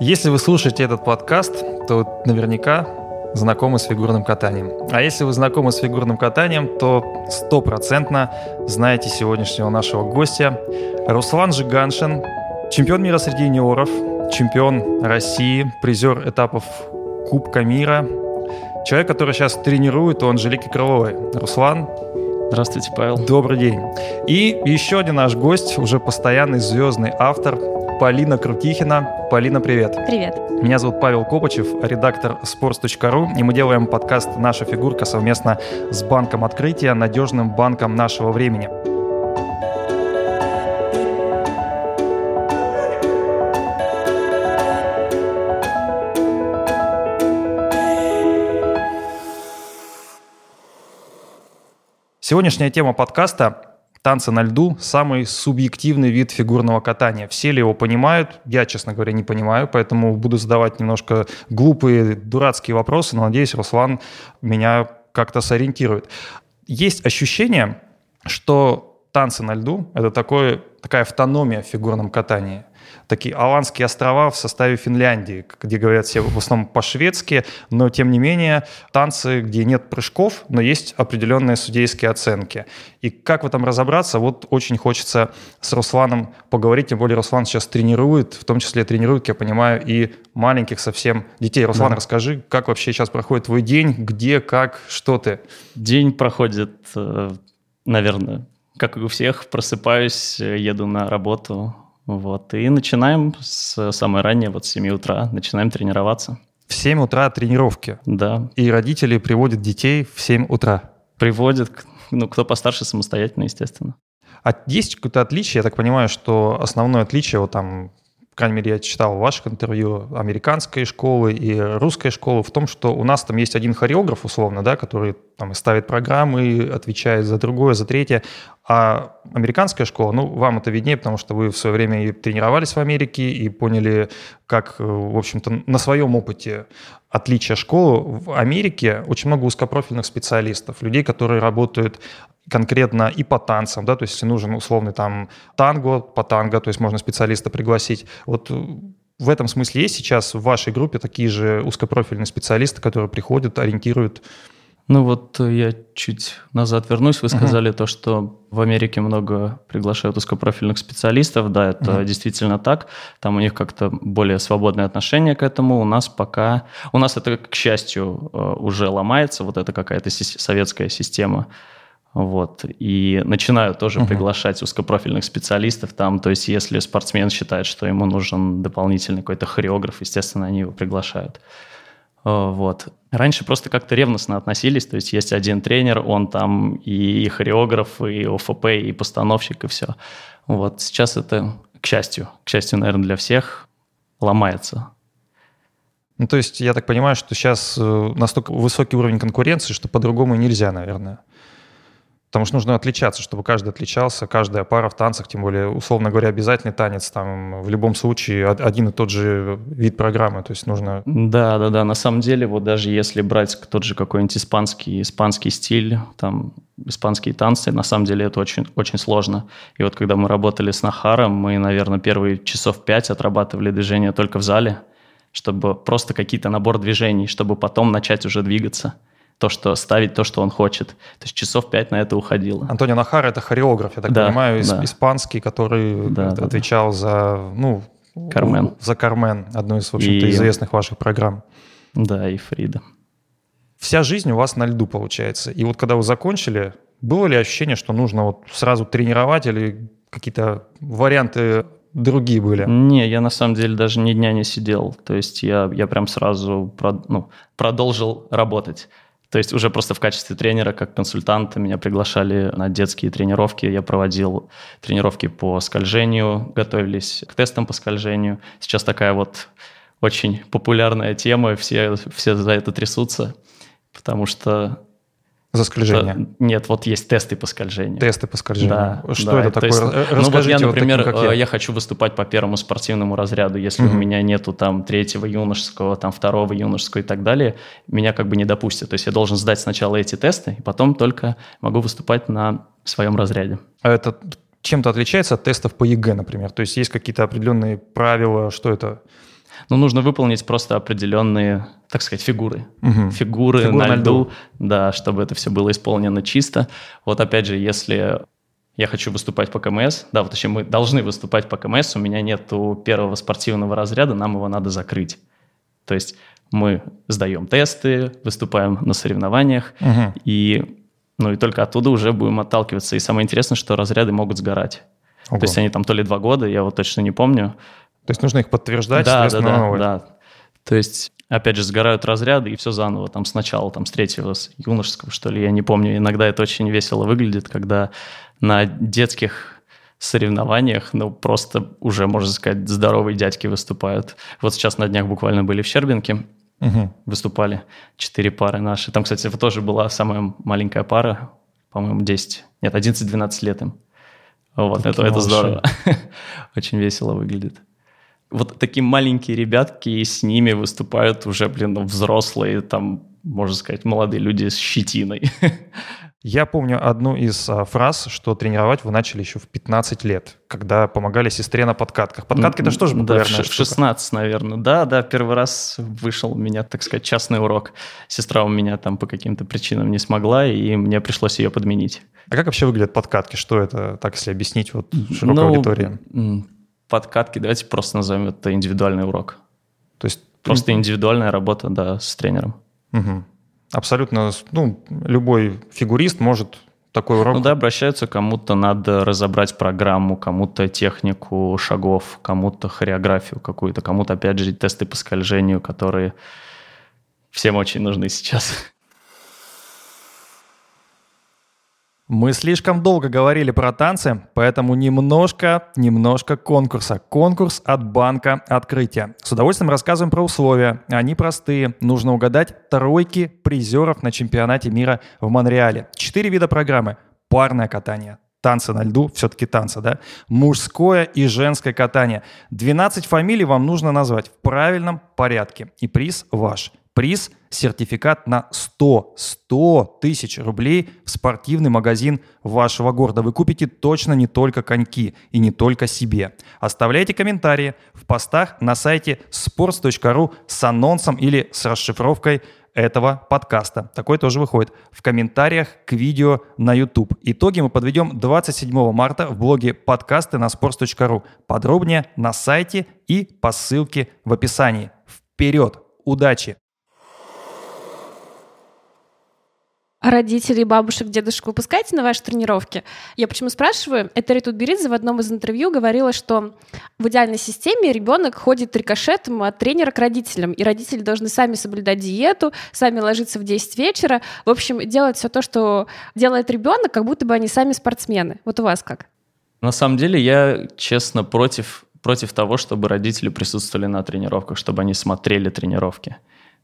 Если вы слушаете этот подкаст, то наверняка знакомы с фигурным катанием. А если вы знакомы с фигурным катанием, то стопроцентно знаете сегодняшнего нашего гостя. Руслан Жиганшин, чемпион мира среди юниоров, чемпион России, призер этапов Кубка мира. Человек, который сейчас тренирует у Анжелики Крыловой. Руслан, Здравствуйте, Павел. Добрый день. И еще один наш гость, уже постоянный звездный автор, Полина Крутихина. Полина, привет. Привет. Меня зовут Павел Копачев, редактор sports.ru, и мы делаем подкаст «Наша фигурка» совместно с Банком Открытия, надежным банком нашего времени. Сегодняшняя тема подкаста Танцы на льду – самый субъективный вид фигурного катания. Все ли его понимают? Я, честно говоря, не понимаю, поэтому буду задавать немножко глупые, дурацкие вопросы, но надеюсь, Руслан меня как-то сориентирует. Есть ощущение, что танцы на льду – это такое, такая автономия в фигурном катании такие Аланские острова в составе Финляндии, где говорят все в основном по-шведски, но тем не менее танцы, где нет прыжков, но есть определенные судейские оценки. И как в этом разобраться, вот очень хочется с Русланом поговорить, тем более Руслан сейчас тренирует, в том числе тренирует, я понимаю, и маленьких совсем детей. Руслан, да. расскажи, как вообще сейчас проходит твой день, где, как, что ты? День проходит, э, наверное, как и у всех, просыпаюсь, еду на работу, вот, и начинаем с самой ранней, вот с 7 утра, начинаем тренироваться. В 7 утра тренировки? Да. И родители приводят детей в 7 утра? Приводят, ну, кто постарше, самостоятельно, естественно. А есть какое-то отличие? Я так понимаю, что основное отличие вот там крайней мере, я читал в ваших интервью, американской школы и русской школы в том, что у нас там есть один хореограф, условно, да, который там ставит программы, отвечает за другое, за третье, а американская школа, ну, вам это виднее, потому что вы в свое время и тренировались в Америке, и поняли, как, в общем-то, на своем опыте отличие школы. В Америке очень много узкопрофильных специалистов, людей, которые работают конкретно и по танцам, да, то есть если нужен условный там танго, по танго, то есть можно специалиста пригласить. Вот в этом смысле есть сейчас в вашей группе такие же узкопрофильные специалисты, которые приходят, ориентируют ну вот я чуть назад вернусь. Вы сказали uh-huh. то, что в Америке много приглашают узкопрофильных специалистов. Да, это uh-huh. действительно так. Там у них как-то более свободное отношение к этому. У нас пока... У нас это, к счастью, э, уже ломается. Вот это какая-то советская система вот. И начинаю тоже uh-huh. приглашать узкопрофильных специалистов там. То есть, если спортсмен считает, что ему нужен дополнительный какой-то хореограф, естественно, они его приглашают. Э, вот. Раньше просто как-то ревностно относились, то есть есть один тренер, он там и хореограф, и ОФП, и постановщик, и все. Вот сейчас это, к счастью, к счастью, наверное, для всех ломается. Ну, то есть я так понимаю, что сейчас э, настолько высокий уровень конкуренции, что по-другому нельзя, наверное. Потому что нужно отличаться, чтобы каждый отличался, каждая пара в танцах, тем более, условно говоря, обязательный танец, там в любом случае один и тот же вид программы, то есть нужно... Да, да, да, на самом деле, вот даже если брать тот же какой-нибудь испанский, испанский стиль, там, испанские танцы, на самом деле это очень, очень сложно. И вот когда мы работали с Нахаром, мы, наверное, первые часов пять отрабатывали движения только в зале, чтобы просто какие-то набор движений, чтобы потом начать уже двигаться то, что ставить то, что он хочет. То есть часов пять на это уходило. Антонио Нахар — это хореограф, я так да, понимаю, да. испанский, который да, отвечал да. за, ну, Кармен. за Кармен, одну из, в общем-то, и... известных ваших программ. Да, и Фрида. Вся жизнь у вас на льду получается. И вот когда вы закончили, было ли ощущение, что нужно вот сразу тренировать или какие-то варианты другие были? Не, я на самом деле даже ни дня не сидел. То есть я, я прям сразу прод, ну, продолжил работать. То есть уже просто в качестве тренера, как консультанта, меня приглашали на детские тренировки. Я проводил тренировки по скольжению, готовились к тестам по скольжению. Сейчас такая вот очень популярная тема, все, все за это трясутся, потому что за скольжение? Нет, вот есть тесты по скольжению. Тесты по скольжению. Да, Что да, это такое? Есть, Расскажите ну вот я, например, вот таким, я. я хочу выступать по первому спортивному разряду. Если угу. у меня нету там третьего юношеского, там второго юношеского и так далее, меня как бы не допустят. То есть я должен сдать сначала эти тесты, и потом только могу выступать на своем разряде. А это чем-то отличается от тестов по ЕГЭ, например? То есть есть какие-то определенные правила, что это? Ну, нужно выполнить просто определенные, так сказать, фигуры. Угу. Фигуры Фигура на, льду, льду, да, чтобы это все было исполнено чисто. Вот опять же, если я хочу выступать по КМС, да, вот точнее, мы должны выступать по КМС, у меня нет первого спортивного разряда, нам его надо закрыть. То есть мы сдаем тесты, выступаем на соревнованиях, угу. и, ну, и только оттуда уже будем отталкиваться. И самое интересное, что разряды могут сгорать. Ого. То есть они там то ли два года, я вот точно не помню. То есть нужно их подтверждать, да, да, да, да. То есть, опять же, сгорают разряды, и все заново, там сначала, там с третьего, с юношеского, что ли, я не помню. Иногда это очень весело выглядит, когда на детских соревнованиях, ну, просто уже, можно сказать, здоровые дядьки выступают. Вот сейчас на днях буквально были в Щербинке, угу. выступали четыре пары наши. Там, кстати, тоже была самая маленькая пара, по-моему, 10, нет, 11-12 лет им. Вот, это, это здорово. Очень весело выглядит. Вот такие маленькие ребятки, и с ними выступают уже, блин, взрослые, там, можно сказать, молодые люди с щетиной. Я помню одну из а, фраз, что тренировать вы начали еще в 15 лет, когда помогали сестре на подкатках. Подкатки это что же популярная да, в 16, штука? наверное. Да, да, первый раз вышел у меня, так сказать, частный урок. Сестра у меня там по каким-то причинам не смогла, и мне пришлось ее подменить. А как вообще выглядят подкатки? Что это, так если объяснить вот широкой ну, аудитории? Подкатки, давайте просто назовем это индивидуальный урок. То есть просто индивидуальная работа, да, с тренером. Угу абсолютно, ну, любой фигурист может такой урок. Ну да, обращаются, кому-то надо разобрать программу, кому-то технику шагов, кому-то хореографию какую-то, кому-то, опять же, тесты по скольжению, которые всем очень нужны сейчас. Мы слишком долго говорили про танцы, поэтому немножко, немножко конкурса. Конкурс от банка открытия. С удовольствием рассказываем про условия. Они простые. Нужно угадать тройки призеров на чемпионате мира в Монреале. Четыре вида программы. Парное катание, танцы на льду, все-таки танцы, да? Мужское и женское катание. 12 фамилий вам нужно назвать в правильном порядке. И приз ваш приз – сертификат на 100, 100 тысяч рублей в спортивный магазин вашего города. Вы купите точно не только коньки и не только себе. Оставляйте комментарии в постах на сайте sports.ru с анонсом или с расшифровкой этого подкаста. Такой тоже выходит в комментариях к видео на YouTube. Итоги мы подведем 27 марта в блоге подкасты на sports.ru. Подробнее на сайте и по ссылке в описании. Вперед! Удачи! А родителей, бабушек, дедушек вы пускаете на ваши тренировки? Я почему спрашиваю? Это Тутберидзе в одном из интервью говорила, что в идеальной системе ребенок ходит рикошетом от тренера к родителям, и родители должны сами соблюдать диету, сами ложиться в 10 вечера, в общем, делать все то, что делает ребенок, как будто бы они сами спортсмены. Вот у вас как? На самом деле я, честно, против, против того, чтобы родители присутствовали на тренировках, чтобы они смотрели тренировки.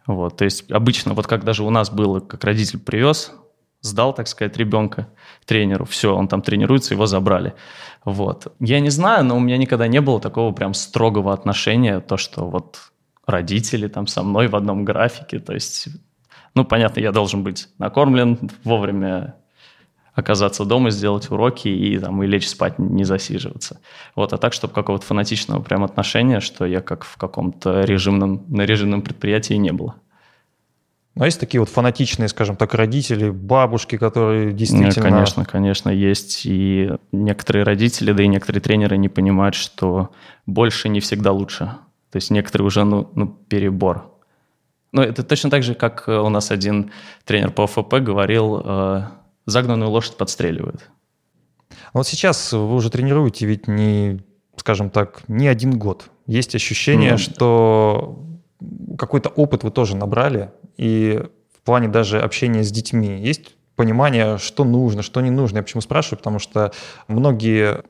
Вот, то есть обычно, вот как даже у нас было, как родитель привез, сдал, так сказать, ребенка тренеру, все, он там тренируется, его забрали. Вот. Я не знаю, но у меня никогда не было такого прям строгого отношения, то, что вот родители там со мной в одном графике, то есть, ну, понятно, я должен быть накормлен, вовремя оказаться дома, сделать уроки и, там, и лечь спать, не засиживаться. Вот, а так, чтобы какого-то фанатичного прям отношения, что я как в каком-то режимном, на режимном предприятии не было. А есть такие вот фанатичные, скажем так, родители, бабушки, которые действительно... Ну, конечно, конечно, есть. И некоторые родители, да и некоторые тренеры не понимают, что больше не всегда лучше. То есть некоторые уже, ну, ну перебор. Ну, это точно так же, как у нас один тренер по ФП говорил, э, загнанную лошадь подстреливают. Вот сейчас вы уже тренируете ведь не, скажем так, не один год. Есть ощущение, mm. что какой-то опыт вы тоже набрали, и в плане даже общения с детьми есть понимание, что нужно, что не нужно. Я почему спрашиваю? Потому что многие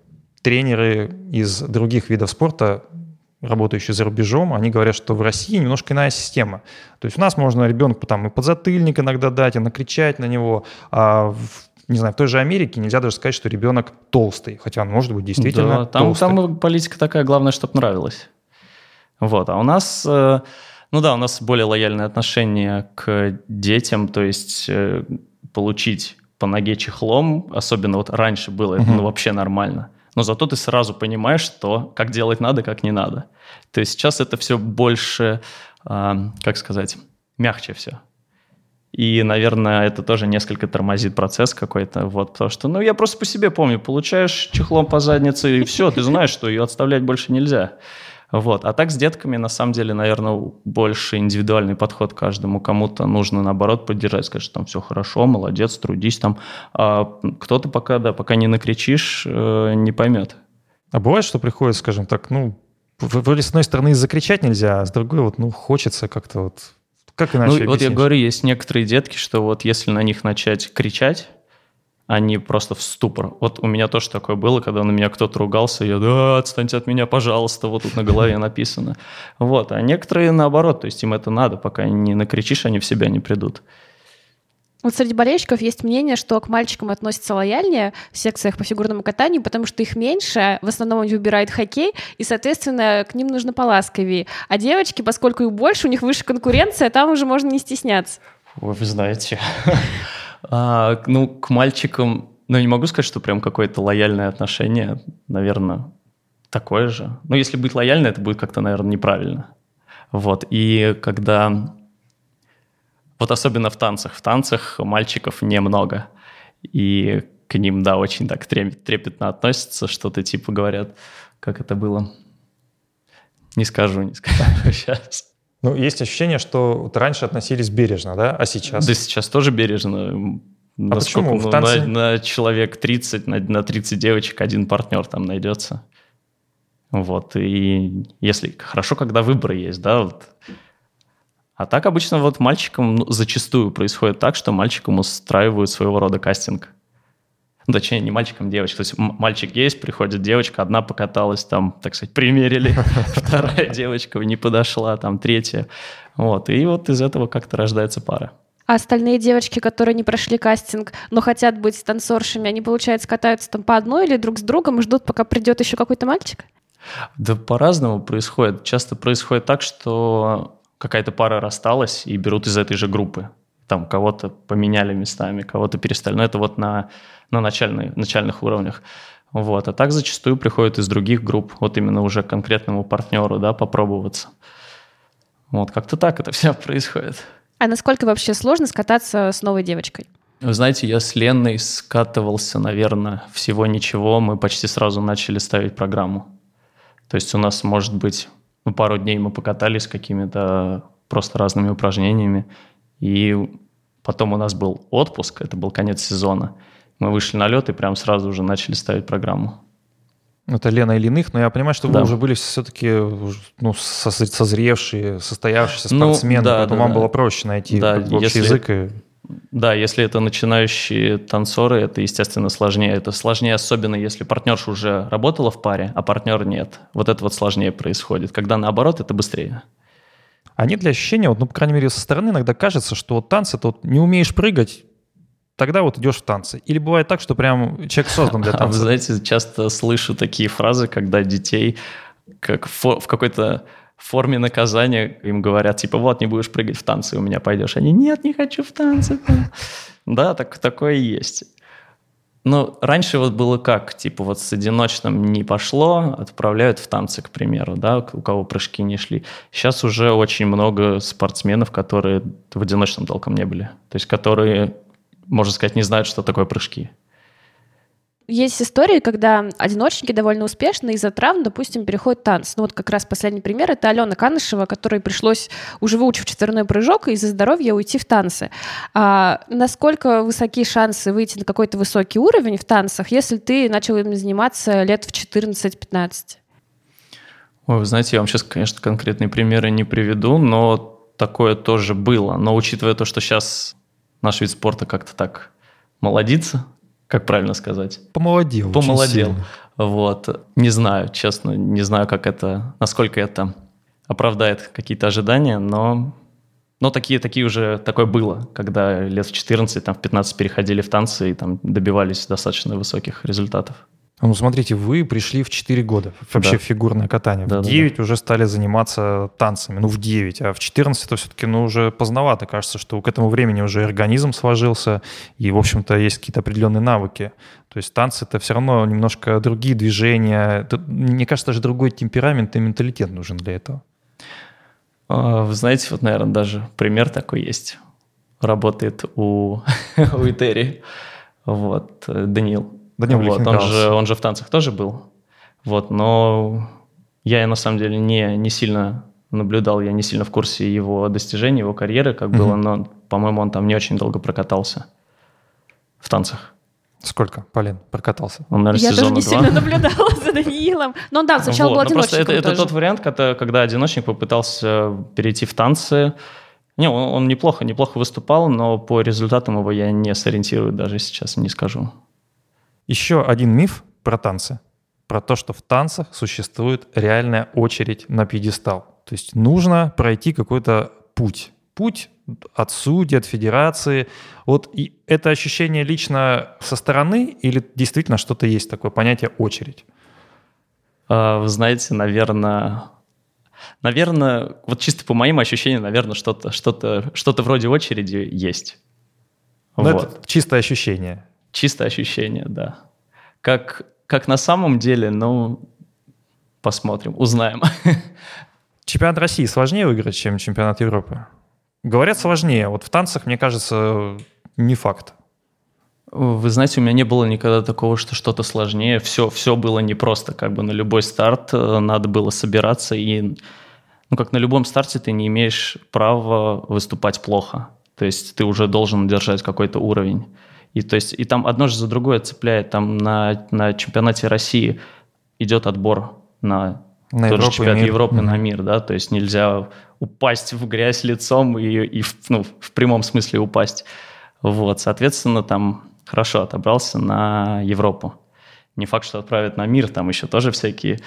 тренеры из других видов спорта работающие за рубежом, они говорят, что в России немножко иная система. То есть у нас можно ребенку там и подзатыльник иногда дать, и накричать на него, а в не знаю, в той же Америке нельзя даже сказать, что ребенок толстый, хотя он может быть действительно да, там, толстый. Там политика такая, главное, чтобы нравилось. Вот, а у нас, э, ну да, у нас более лояльное отношение к детям, то есть э, получить по ноге чехлом, особенно вот раньше было, угу. ну вообще нормально. но зато ты сразу понимаешь, что, как делать надо, как не надо. То есть сейчас это все больше, э, как сказать, мягче все. И, наверное, это тоже несколько тормозит процесс какой-то. Вот, потому что, ну, я просто по себе помню, получаешь чехлом по заднице, и все, ты знаешь, что ее отставлять больше нельзя. Вот. А так с детками, на самом деле, наверное, больше индивидуальный подход каждому. Кому-то нужно, наоборот, поддержать, сказать, что там все хорошо, молодец, трудись там. А кто-то пока, да, пока не накричишь, э, не поймет. А бывает, что приходит, скажем так, ну, вроде с одной стороны закричать нельзя, а с другой вот, ну, хочется как-то вот как иначе Ну, объяснить? вот я говорю, есть некоторые детки, что вот если на них начать кричать, они просто в ступор. Вот у меня тоже такое было, когда на меня кто-то ругался, я, да, отстаньте от меня, пожалуйста, вот тут на голове написано. Вот, а некоторые наоборот, то есть им это надо, пока не накричишь, они в себя не придут. Вот среди болельщиков есть мнение, что к мальчикам относятся лояльнее в секциях по фигурному катанию, потому что их меньше, в основном они выбирают хоккей, и, соответственно, к ним нужно поласковее. А девочки, поскольку их больше, у них выше конкуренция, там уже можно не стесняться. Вы знаете. А, ну, к мальчикам, ну, не могу сказать, что прям какое-то лояльное отношение, наверное, такое же. Но если быть лояльным, это будет как-то, наверное, неправильно. Вот, и когда вот особенно в танцах. В танцах мальчиков немного. И к ним, да, очень так трепетно относятся, что-то типа говорят, как это было. Не скажу, не скажу сейчас. Ну, есть ощущение, что вот раньше относились бережно, да, а сейчас? Да сейчас тоже бережно. А Насколько, почему? Ну, танце... на, на человек 30, на, на 30 девочек один партнер там найдется. Вот, и если хорошо, когда выборы есть, да, вот а так обычно вот мальчикам ну, зачастую происходит так, что мальчикам устраивают своего рода кастинг. Ну, точнее, не мальчикам, девочкам. То есть мальчик есть, приходит девочка, одна покаталась, там, так сказать, примерили, вторая девочка не подошла, там, третья. Вот, и вот из этого как-то рождается пара. А остальные девочки, которые не прошли кастинг, но хотят быть танцоршами, они, получается, катаются там по одной или друг с другом и ждут, пока придет еще какой-то мальчик? Да по-разному происходит. Часто происходит так, что какая-то пара рассталась и берут из этой же группы. Там кого-то поменяли местами, кого-то перестали. Но это вот на, на начальной, начальных уровнях. Вот. А так зачастую приходят из других групп, вот именно уже к конкретному партнеру, да, попробоваться. Вот как-то так это все происходит. А насколько вообще сложно скататься с новой девочкой? Вы знаете, я с Леной скатывался, наверное, всего ничего. Мы почти сразу начали ставить программу. То есть у нас, может быть, ну, пару дней мы покатались какими-то просто разными упражнениями. И потом у нас был отпуск, это был конец сезона. Мы вышли на лед и прям сразу уже начали ставить программу. Это Лена или иных, но я понимаю, что да. вы уже были все-таки ну, созревшие, состоявшиеся ну, спортсмены, ну, да, поэтому да, вам да. было проще найти да, общий если, язык. И... Да, если это начинающие танцоры, это, естественно, сложнее. Это сложнее, особенно если партнерша уже работала в паре, а партнер нет. Вот это вот сложнее происходит. Когда наоборот, это быстрее. Нет для ощущения, вот, ну, по крайней мере, со стороны иногда кажется, что вот танцы, ты вот не умеешь прыгать, тогда вот идешь в танцы. Или бывает так, что прям человек создан для танца. А вы знаете, часто слышу такие фразы, когда детей как в какой-то форме наказания им говорят, типа, вот, не будешь прыгать в танцы, у меня пойдешь. Они, нет, не хочу в танцы. Да, так, такое есть. Ну, раньше вот было как, типа вот с одиночным не пошло, отправляют в танцы, к примеру, да, у кого прыжки не шли. Сейчас уже очень много спортсменов, которые в одиночном толком не были. То есть которые, можно сказать, не знают, что такое прыжки. Есть истории, когда одиночники довольно успешно из-за травм, допустим, переходят танц. Ну вот как раз последний пример — это Алена Канышева, которой пришлось, уже выучив четверной прыжок, из-за здоровья уйти в танцы. А насколько высоки шансы выйти на какой-то высокий уровень в танцах, если ты начал им заниматься лет в 14-15? Ой, вы знаете, я вам сейчас, конечно, конкретные примеры не приведу, но такое тоже было. Но учитывая то, что сейчас наш вид спорта как-то так молодится, как правильно сказать? Помолодел. Помолодел. Вот. Не знаю, честно, не знаю, как это, насколько это оправдает какие-то ожидания, но, но такие, такие уже, такое было, когда лет в 14, там, в 15 переходили в танцы и там добивались достаточно высоких результатов. Ну, смотрите, вы пришли в 4 года вообще Да. в фигурное катание. Да, в да, 9 уже стали заниматься танцами. Ну, в 9. А в 14 это все-таки, ну, уже поздновато. Кажется, что к этому времени уже организм сложился, и, в общем-то, есть какие-то определенные навыки. То есть танцы — это все равно немножко другие движения. Это, мне кажется, даже другой темперамент и менталитет нужен для этого. А, Вы знаете, вот, наверное, даже пример такой есть. Работает у, у Этери. Вот, э, Данил. Вот, он же, он же в танцах тоже был. Вот, но я на самом деле не, не сильно наблюдал, я не сильно в курсе его достижений, его карьеры, как Мгм. было, но, по-моему, он там не очень долго прокатался в танцах. Сколько, Полин, прокатался? Он, наверное, Я тоже не два. сильно наблюдала за Даниилом. Но да, сначала Вот, был ну одиночником это, это тот вариант, когда, когда одиночник попытался перейти в танцы. Не, он, он неплохо, неплохо выступал, но по результатам его я не сориентирую, даже сейчас не скажу. Еще один миф про танцы. Про то, что в танцах существует реальная очередь на пьедестал. То есть нужно пройти какой-то путь. Путь от судей, от федерации. Вот и это ощущение лично со стороны или действительно что-то есть такое понятие очередь? А, Вы знаете, наверное, наверное, вот чисто по моим ощущениям, наверное, что-то, что-то, что-то вроде очереди есть. Ну, Вот. это чистое ощущение. Чисто ощущение, да. Как, как на самом деле, ну, посмотрим, узнаем. Чемпионат России сложнее выиграть, чем чемпионат Европы? Говорят, сложнее. Вот в танцах, мне кажется, не факт. Вы знаете, у меня не было никогда такого, что что-то сложнее. Все, все было непросто. Как бы на любой старт э, надо было собираться. И, ну, как на любом старте, ты не имеешь права выступать плохо. То есть ты уже должен держать какой-то уровень. И, то есть, и там одно же за другое цепляет. Там на, на чемпионате России идет отбор на, На тот же Европу чемпионат мир. Европы Мгм. на мир, да, то есть нельзя упасть в грязь лицом и, и в, ну, в прямом смысле упасть. Вот, соответственно, там хорошо отобрался на Европу. Не факт, что отправят на мир, там еще тоже всякие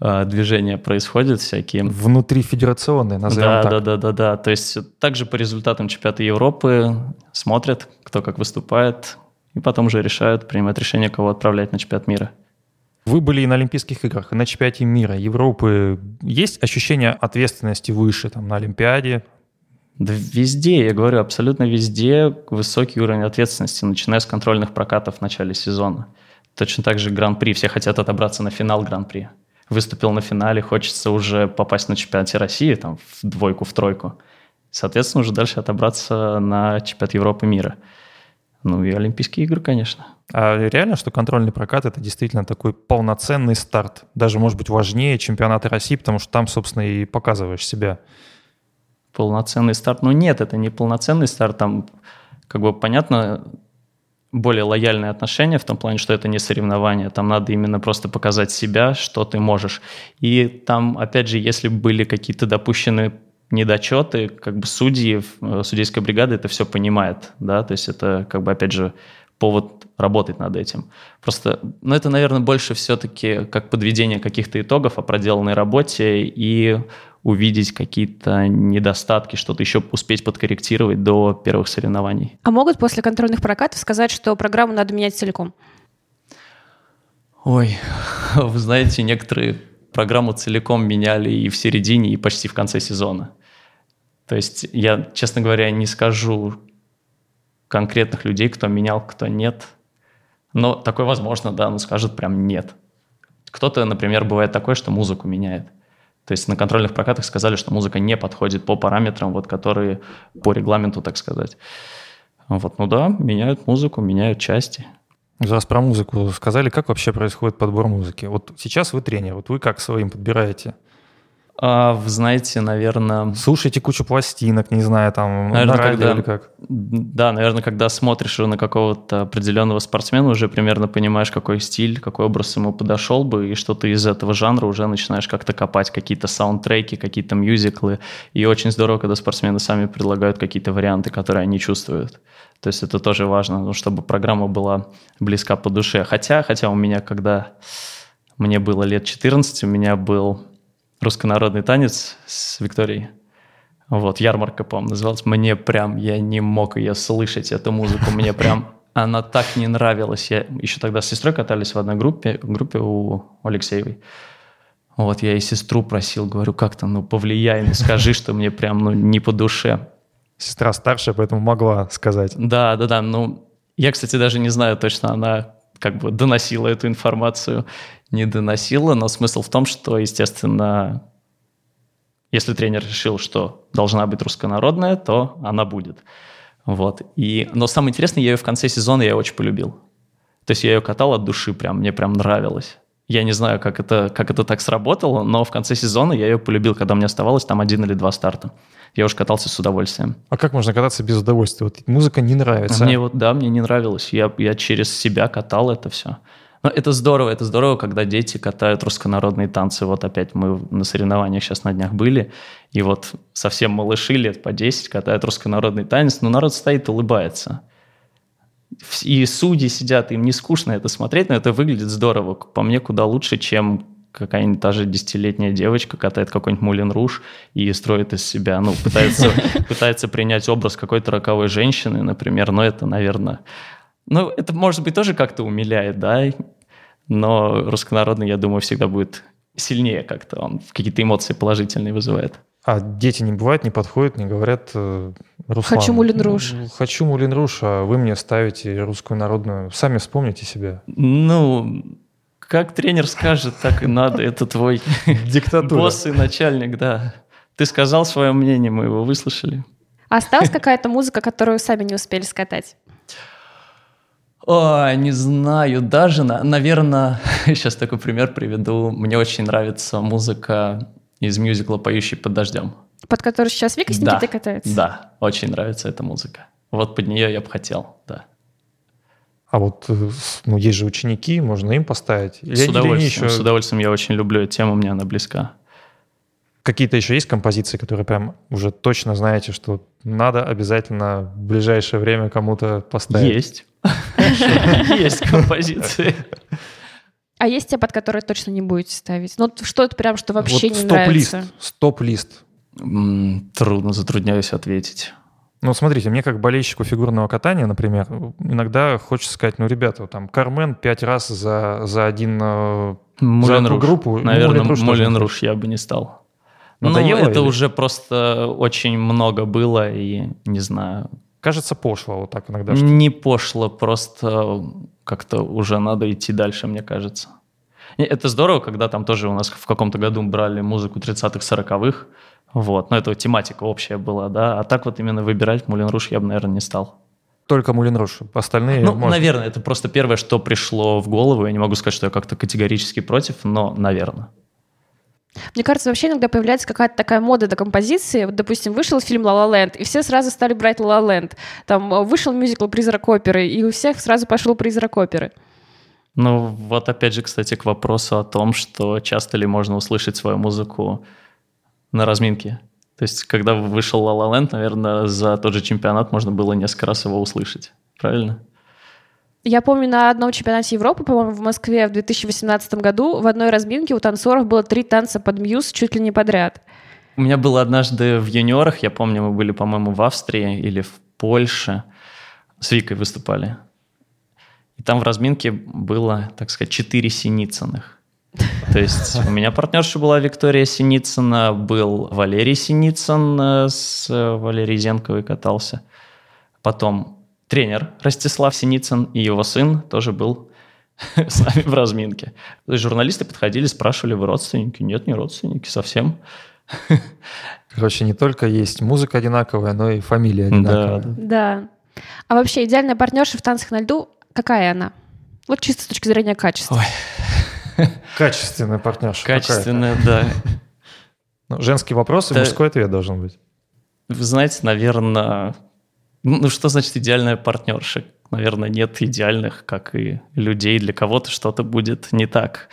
э, движения происходят, всякие. Внутрифедерационные, назовем Да, так. да, да, да, да. То есть также по результатам чемпионата Европы смотрят, кто как выступает, и потом уже решают, принимают решение, кого отправлять на чемпионат мира. Вы были и на Олимпийских играх, и на чемпионате мира, Европы. Есть ощущение ответственности выше там, на Олимпиаде? Да везде, я говорю, абсолютно везде высокий уровень ответственности, начиная с контрольных прокатов в начале сезона. Точно так же Гран-при. Все хотят отобраться на финал Гран-при. Выступил на финале, хочется уже попасть на чемпионате России, там, в двойку, в тройку. Соответственно, уже дальше отобраться на чемпионат Европы мира. Ну и Олимпийские игры, конечно. А реально, что контрольный прокат — это действительно такой полноценный старт. Даже, может быть, важнее чемпионата России, потому что там, собственно, и показываешь себя. Полноценный старт. Ну нет, это не полноценный старт. Там, как бы, понятно, более лояльные отношения в том плане, что это не соревнование. Там надо именно просто показать себя, что ты можешь. И там, опять же, если были какие-то допущены недочеты, как бы судьи, э, судейская бригада это все понимает, да, то есть это, как бы, опять же, повод работать над этим. Просто, ну, это, наверное, больше все-таки как подведение каких-то итогов о проделанной работе и увидеть какие-то недостатки, что-то еще успеть подкорректировать до первых соревнований. А могут после контрольных прокатов сказать, что программу надо менять целиком? Ой, вы знаете, некоторые программу целиком меняли и в середине, и почти в конце сезона. То есть я, честно говоря, не скажу конкретных людей, кто менял, кто нет. Но такое возможно, да, но скажут прям нет. Кто-то, например, бывает такое, что музыку меняет. То есть на контрольных прокатах сказали, что музыка не подходит по параметрам, вот, которые по регламенту, так сказать. Вот, ну да, меняют музыку, меняют части. Раз про музыку сказали, как вообще происходит подбор музыки? Вот сейчас вы тренер, вот вы как своим подбираете? А, знаете, наверное... Слушаете кучу пластинок, не знаю, там, Наверное, на когда- или как? Да, наверное, когда смотришь на какого-то определенного спортсмена, уже примерно понимаешь, какой стиль, какой образ ему подошел бы, и что ты из этого жанра уже начинаешь как-то копать какие-то саундтреки, какие-то мюзиклы. И очень здорово, когда спортсмены сами предлагают какие-то варианты, которые они чувствуют. То есть это тоже важно, ну, чтобы программа была близка по душе. Хотя, хотя у меня, когда мне было лет 14, у меня был руссконародный танец с Викторией. Вот, ярмарка, по-моему, называлась. Мне прям, я не мог ее слышать, эту музыку. Мне прям она так не нравилась. Я еще тогда с сестрой катались в одной группе, группе у Алексеевой. Вот я и сестру просил, говорю, как-то, ну, повлияй, ну, скажи, что мне прям, ну, не по душе. Сестра старшая, поэтому могла сказать. Да, да, да. Ну, я, кстати, даже не знаю точно, она как бы доносила эту информацию, не доносила, но смысл в том, что, естественно, если тренер решил, что должна быть руссконародная, то она будет. Вот. И, но самое интересное, я ее в конце сезона я очень полюбил. То есть я ее катал от души прям, мне прям нравилось. Я не знаю, как это, как это так сработало, но в конце сезона я ее полюбил, когда мне оставалось там один или два старта. Я уже катался с удовольствием. А как можно кататься без удовольствия? Вот музыка не нравится. Мне вот, да, мне не нравилось. Я, я через себя катал это все. Но это здорово, это здорово, когда дети катают руссконародные танцы. Вот опять мы на соревнованиях сейчас на днях были, и вот совсем малыши лет по 10 катают руссконародный танец, но народ стоит, улыбается и судьи сидят, им не скучно это смотреть, но это выглядит здорово. По мне, куда лучше, чем какая-нибудь та же десятилетняя девочка катает какой-нибудь Мулин Руш и строит из себя, ну, пытается, пытается принять образ какой-то роковой женщины, например, но это, наверное... Ну, это, может быть, тоже как-то умиляет, да, но руссконародный, я думаю, всегда будет сильнее как-то, он какие-то эмоции положительные вызывает. А дети не бывают, не подходят, не говорят, э, Руслан... Хочу Мулин Руш. Хочу Мулин Руш, а вы мне ставите русскую народную. Сами вспомните себя. Ну, как тренер скажет, так и надо. Это твой Диктатура. босс и начальник, да. Ты сказал свое мнение, мы его выслушали. А осталась какая-то музыка, которую сами не успели скатать? О, не знаю, даже, наверное, сейчас такой пример приведу. Мне очень нравится музыка из мюзикла «Поющий под дождем». Под который сейчас Вика с Никитой да, катается? Да, очень нравится эта музыка. Вот под нее я бы хотел, да. А вот э, ну, есть же ученики, можно им поставить? Или, с удовольствием, еще... с удовольствием. Я очень люблю эту тему, мне она близка. Какие-то еще есть композиции, которые прям уже точно знаете, что надо обязательно в ближайшее время кому-то поставить? Есть. Есть композиции. А есть те, под которые точно не будете ставить? Ну, что-то прям, что вообще не нравится. Стоп-лист. Трудно, затрудняюсь ответить. Ну, смотрите, мне как болельщику фигурного катания, например, иногда хочется сказать, ну, ребята, там, Кармен пять раз за, за один э, за одну группу. Наверное, Мулен Руш я бы не стал. Надоело, ну, это или? уже просто очень много было, и не знаю. Кажется, пошло вот так иногда. Что... Не пошло, просто как-то уже надо идти дальше, мне кажется. Это здорово, когда там тоже у нас в каком-то году брали музыку 30-х, 40-х, вот, но это тематика общая была, да, а так вот именно выбирать Мулин Руш я бы, наверное, не стал. Только Мулин Руш, остальные Ну, может... наверное, это просто первое, что пришло в голову, я не могу сказать, что я как-то категорически против, но, наверное. Мне кажется, вообще иногда появляется какая-то такая мода до композиции. Вот, допустим, вышел фильм «Ла Ла Ленд», и все сразу стали брать «Ла Ла Ленд». Там э, вышел мюзикл «Призрак оперы», и у всех сразу пошел «Призрак оперы». Ну, вот опять же, кстати, к вопросу о том, что часто ли можно услышать свою музыку на разминке. То есть, когда вышел «Ла Ла Ленд», наверное, за тот же чемпионат можно было несколько раз его услышать. Правильно? Я помню, на одном чемпионате Европы, по-моему, в Москве в 2018 году в одной разминке у танцоров было три танца под мьюз чуть ли не подряд. У меня было однажды в юниорах, я помню, мы были, по-моему, в Австрии или в Польше, с Викой выступали. И там в разминке было, так сказать, четыре Синицыных. То есть у меня партнерша была Виктория Синицына, был Валерий Синицын э, с э, Валерией Зенковой катался. Потом тренер Ростислав Синицын и его сын тоже был с нами в разминке. То есть журналисты подходили, спрашивали, вы родственники? Нет, не родственники, совсем. Короче, не только есть музыка одинаковая, но и фамилия одинаковая. Да. да. А вообще идеальная партнерша в танцах на льду, какая она? Вот чисто с точки зрения качества. Ой. Качественная партнерша. Качественная, да. Ну, женский вопрос и мужской ответ должен быть. Вы знаете, наверное, ну, что значит идеальная партнерша? Наверное, нет идеальных, как и людей. Для кого-то что-то будет не так.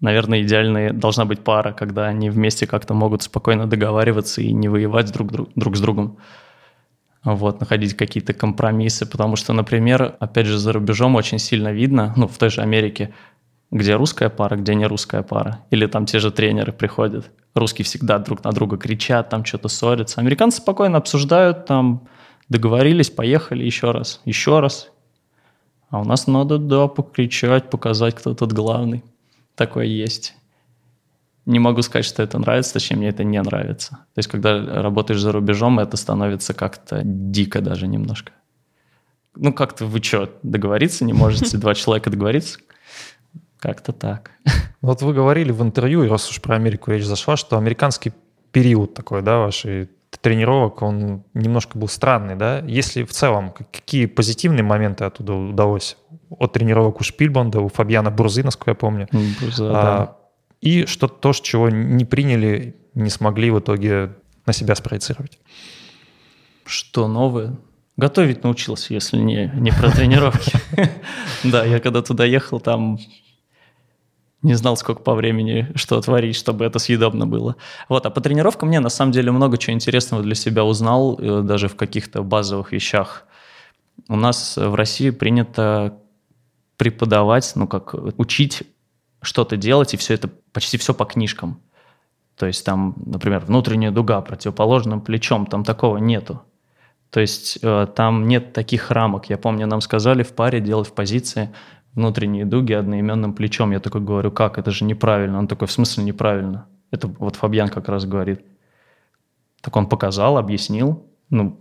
Наверное, идеальной должна быть пара, когда они вместе как-то могут спокойно договариваться и не воевать друг, друг, друг с другом. Вот, находить какие-то компромиссы, потому что, например, опять же, за рубежом очень сильно видно, ну, в той же Америке, где русская пара, где не русская пара. Или там те же тренеры приходят. Русские всегда друг на друга кричат, там что-то ссорятся. Американцы спокойно обсуждают, там Договорились, поехали еще раз, еще раз. А у нас надо, да, покричать, показать, кто тут главный. Такое есть. Не могу сказать, что это нравится, точнее, мне это не нравится. То есть, когда работаешь за рубежом, это становится как-то дико даже немножко. Ну, как-то вы что, договориться не можете? Два человека договориться? Как-то так. Вот вы говорили в интервью, и раз уж про Америку речь зашла, что американский период такой, да, вашей тренировок, он немножко был странный, да? Если в целом, какие позитивные моменты оттуда удалось? От тренировок у Шпильбанда, у Фабьяна Бурзы, насколько я помню. Бурза, а, да. И что то, чего не приняли, не смогли в итоге на себя спроецировать. Что новое? Готовить научился, если не, не про тренировки. Да, я когда туда ехал, там не знал, сколько по времени что творить, чтобы это съедобно было. Вот, а по тренировкам мне на самом деле много чего интересного для себя узнал, э, даже в каких-то базовых вещах. У нас в России принято преподавать, ну как учить что-то делать, и все это почти все по книжкам. То есть там, например, внутренняя дуга противоположным плечом, там такого нету. То есть э, там нет таких рамок. Я помню, нам сказали в паре делать в позиции внутренние дуги одноименным плечом. Я такой говорю, как, это же неправильно. Он такой, в смысле неправильно? Это вот Фабьян как раз говорит. Так он показал, объяснил. Ну,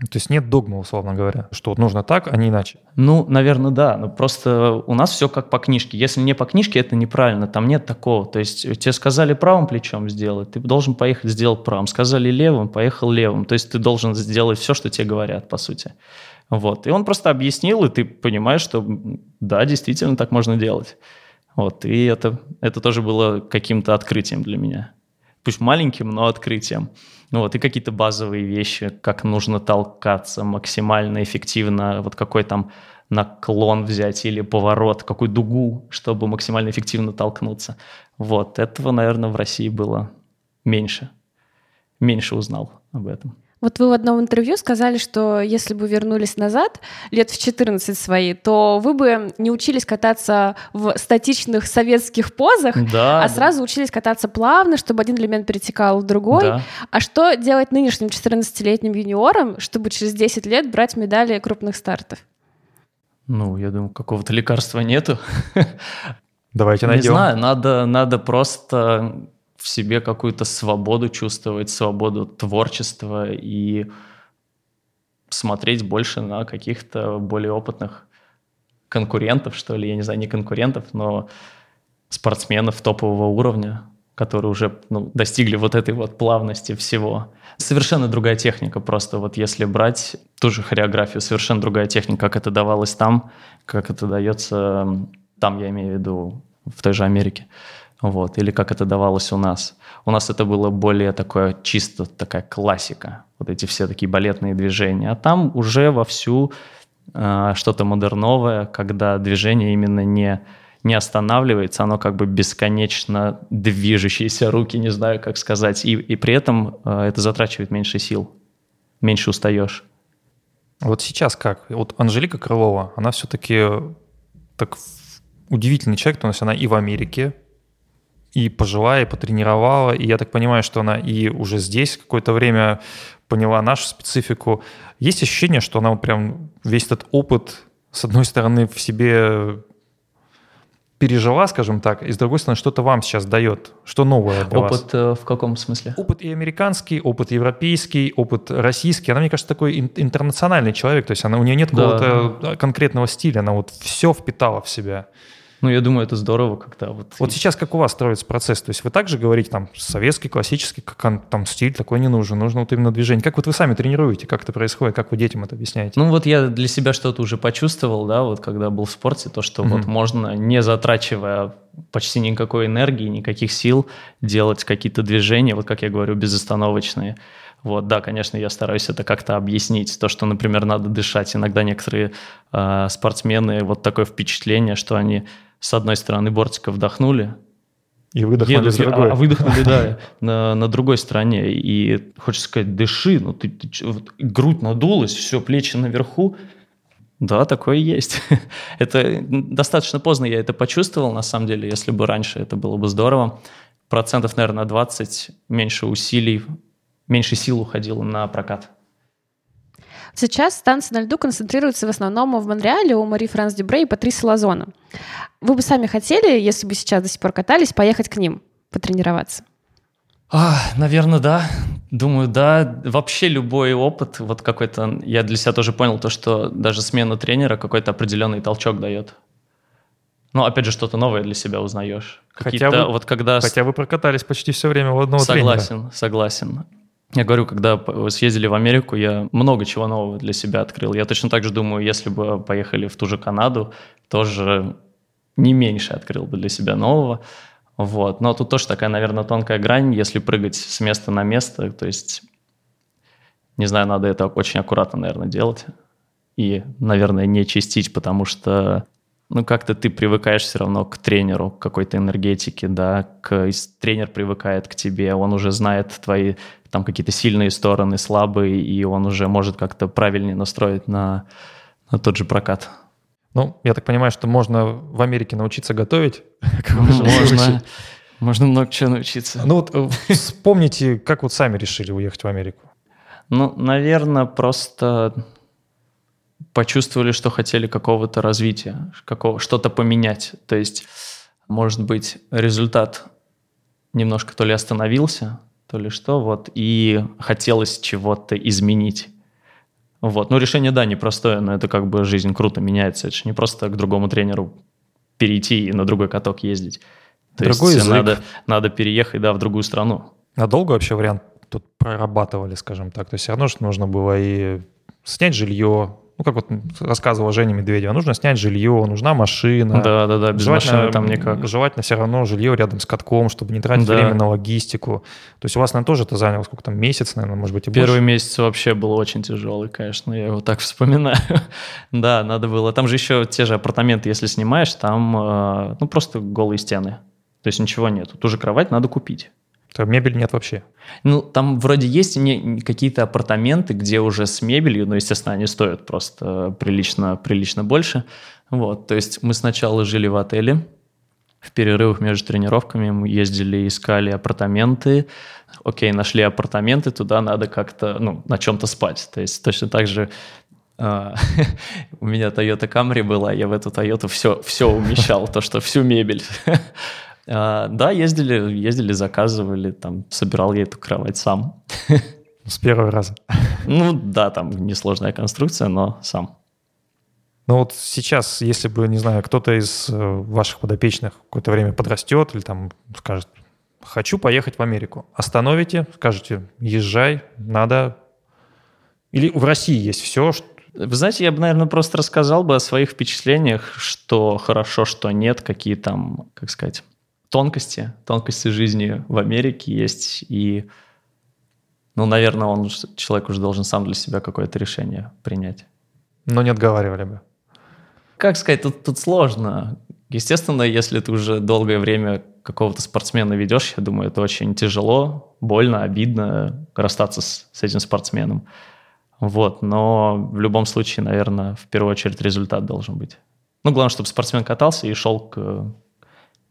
то есть нет догмы, условно говоря, что нужно так, а не иначе. Ну, наверное, да. Но просто у нас все как по книжке. Если не по книжке, это неправильно. Там нет такого. То есть тебе сказали правым плечом сделать, ты должен поехать сделать правым. Сказали левым, поехал левым. То есть ты должен сделать все, что тебе говорят, по сути. Вот. И он просто объяснил, и ты понимаешь, что да, действительно так можно делать. Вот. И это, это тоже было каким-то открытием для меня. Пусть маленьким, но открытием. Ну вот, и какие-то базовые вещи, как нужно толкаться максимально эффективно, вот какой там наклон взять или поворот, какую дугу, чтобы максимально эффективно толкнуться. Вот, этого, наверное, в России было меньше. Меньше узнал об этом. Вот вы в одном интервью сказали, что если бы вернулись назад, лет в 14 свои, то вы бы не учились кататься в статичных советских позах, да, а да. сразу учились кататься плавно, чтобы один элемент перетекал в другой. Да. А что делать нынешним 14-летним юниорам, чтобы через 10 лет брать медали крупных стартов? Ну, я думаю, какого-то лекарства нету. Давайте найдем. Не знаю, надо, надо просто в себе какую-то свободу чувствовать, свободу творчества и смотреть больше на каких-то более опытных конкурентов, что ли, я не знаю, не конкурентов, но спортсменов топового уровня, которые уже ну, достигли вот этой вот плавности всего. Совершенно другая техника просто. Вот если брать ту же хореографию, совершенно другая техника, как это давалось там, как это дается там, я имею в виду, в той же Америке вот, или как это давалось у нас. У нас это было более такое чисто такая классика, вот эти все такие балетные движения, а там уже вовсю э, что-то модерновое, когда движение именно не не останавливается, оно как бы бесконечно движущиеся руки, не знаю, как сказать, и, и при этом э, это затрачивает меньше сил, меньше устаешь. Вот сейчас как? Вот Анжелика Крылова, она все-таки так удивительный человек, то есть она и в Америке и пожила, и потренировала, и я так понимаю, что она и уже здесь какое-то время поняла нашу специфику. Есть ощущение, что она прям весь этот опыт, с одной стороны, в себе пережила, скажем так, и с другой стороны, что-то вам сейчас дает, что новое для опыт вас. Э, в каком смысле? Опыт и американский, опыт европейский, опыт российский. Она, мне кажется, такой интернациональный человек, то есть она, у нее нет да. какого-то конкретного стиля, она вот все впитала в себя. Ну, я думаю, это здорово как-то. Вот, вот сейчас как у вас строится процесс? То есть вы также говорите, там, советский, классический, как он, там стиль такой не нужен, нужно вот именно движение. Как вот вы сами тренируете, как это происходит, как вы детям это объясняете? Ну, вот я для себя что-то уже почувствовал, да, вот когда был в спорте, то, что mm-hmm. вот можно, не затрачивая почти никакой энергии, никаких сил, делать какие-то движения, вот как я говорю, безостановочные. Вот, да, конечно, я стараюсь это как-то объяснить. То, что, например, надо дышать. Иногда некоторые э, спортсмены, вот такое впечатление, что они с одной стороны бортика вдохнули, и выдохнули едут, с другой. А, выдохнули, да, на, на другой стороне. И хочется сказать, дыши, ну ты, ты вот, грудь надулась, все, плечи наверху. Да, такое есть. это достаточно поздно я это почувствовал, на самом деле. Если бы раньше, это было бы здорово. Процентов, наверное, 20 меньше усилий, меньше сил уходило на прокат. Сейчас танцы на льду концентрируются в основном в Монреале у Мари Франс Дюбре и Патрисы Лазона. Вы бы сами хотели, если бы сейчас до сих пор катались, поехать к ним, потренироваться? А, наверное, да. Думаю, да. Вообще любой опыт, вот какой-то... Я для себя тоже понял то, что даже смена тренера какой-то определенный толчок дает. Ну, опять же, что-то новое для себя узнаешь. Хотя вы, вот когда... хотя вы прокатались почти все время у одного согласен, тренера. Согласен, согласен. Я говорю, когда съездили в Америку, я много чего нового для себя открыл. Я точно так же думаю, если бы поехали в ту же Канаду, тоже не меньше открыл бы для себя нового. Вот. Но тут тоже такая, наверное, тонкая грань, если прыгать с места на место, то есть, не знаю, надо это очень аккуратно, наверное, делать. И, наверное, не чистить, потому что ну, как-то ты привыкаешь все равно к тренеру, к какой-то энергетике, да, к, тренер привыкает к тебе, он уже знает твои там какие-то сильные стороны, слабые, и он уже может как-то правильнее настроить на, на тот же прокат. Ну, я так понимаю, что можно в Америке научиться готовить. Можно. Можно много чего научиться. Ну вот э, вспомните, как вот сами решили уехать в Америку. Ну, наверное, просто почувствовали, что хотели какого-то развития, какого, что-то поменять. То есть, может быть, результат немножко то ли остановился, то ли что, вот, и хотелось чего-то изменить. Вот. Ну, решение, да, непростое, но это как бы жизнь круто меняется. Это же не просто к другому тренеру перейти и на другой каток ездить. То Другой есть язык. надо, надо переехать, да, в другую страну. А долго вообще вариант тут прорабатывали, скажем так? То есть все равно что нужно было и снять жилье, ну, как вот рассказывала Женя Медведева, нужно снять жилье, нужна машина. Да, да, да, без желательно, машины там никак. Желательно все равно жилье рядом с катком, чтобы не тратить да. время на логистику. То есть у вас, наверное, тоже это заняло сколько там, месяц, наверное, может быть, и Первый больше? месяц вообще был очень тяжелый, конечно, я его так вспоминаю. да, надо было. Там же еще те же апартаменты, если снимаешь, там, э, ну, просто голые стены. То есть ничего нет. Ту же кровать надо купить. То мебели нет вообще? Ну, там вроде есть какие-то апартаменты, где уже с мебелью, но, естественно, они стоят просто прилично, прилично больше. Вот, то есть мы сначала жили в отеле, в перерывах между тренировками мы ездили, искали апартаменты. Окей, нашли апартаменты, туда надо как-то, ну, на чем-то спать. То есть точно так же Uh, у меня Toyota Camry была, я в эту Toyota все, все умещал, то, что всю мебель. А, да, ездили, ездили, заказывали, там, собирал я эту кровать сам. С первого раза? Ну да, там несложная конструкция, но сам. Ну вот сейчас, если бы, не знаю, кто-то из э, ваших подопечных какое-то время подрастет или там скажет, хочу поехать в Америку, остановите, скажете, езжай, надо... Или в России есть все, что вы знаете, я бы, наверное, просто рассказал бы о своих впечатлениях, что хорошо, что нет, какие там, как сказать, тонкости, тонкости жизни в Америке есть, и, ну, наверное, он, человек уже должен сам для себя какое-то решение принять. Но не отговаривали бы. Как сказать, тут, тут сложно. Естественно, если ты уже долгое время какого-то спортсмена ведешь, я думаю, это очень тяжело, больно, обидно расстаться с, с этим спортсменом. Вот, но в любом случае, наверное, в первую очередь результат должен быть. Ну, главное, чтобы спортсмен катался и шел к,